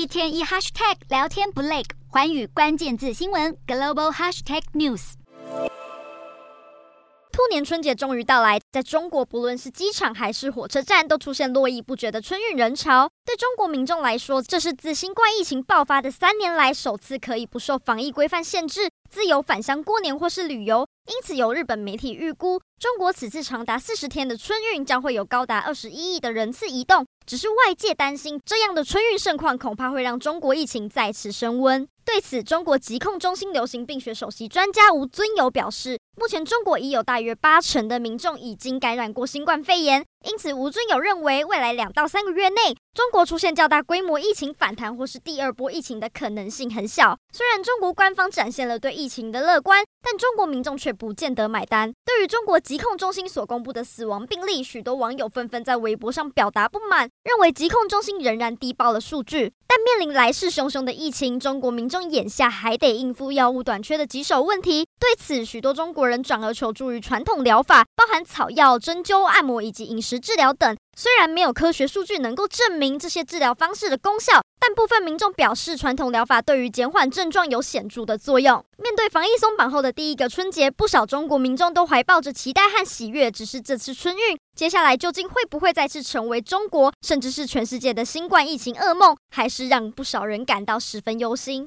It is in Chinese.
一天一 hashtag 聊天不累，环宇关键字新闻 global hashtag news。兔年春节终于到来，在中国，不论是机场还是火车站，都出现络绎不绝的春运人潮。对中国民众来说，这是自新冠疫情爆发的三年来首次可以不受防疫规范限制，自由返乡过年或是旅游。因此，有日本媒体预估，中国此次长达四十天的春运将会有高达二十一亿的人次移动。只是外界担心，这样的春运盛况恐怕会让中国疫情再次升温。对此，中国疾控中心流行病学首席专家吴尊友表示，目前中国已有大约八成的民众已经感染过新冠肺炎，因此吴尊友认为，未来两到三个月内，中国出现较大规模疫情反弹或是第二波疫情的可能性很小。虽然中国官方展现了对疫情的乐观，但中国民众却不见得买单。对于中国疾控中心所公布的死亡病例，许多网友纷纷在微博上表达不满，认为疾控中心仍然低报了数据。面临来势汹汹的疫情，中国民众眼下还得应付药物短缺的棘手问题。对此，许多中国人转而求助于传统疗法，包含草药、针灸、按摩以及饮食治疗等。虽然没有科学数据能够证明这些治疗方式的功效，但部分民众表示，传统疗法对于减缓症状有显著的作用。面对防疫松绑后的第一个春节，不少中国民众都怀抱着期待和喜悦。只是这次春运，接下来究竟会不会再次成为中国甚至是全世界的新冠疫情噩梦，还是让不少人感到十分忧心。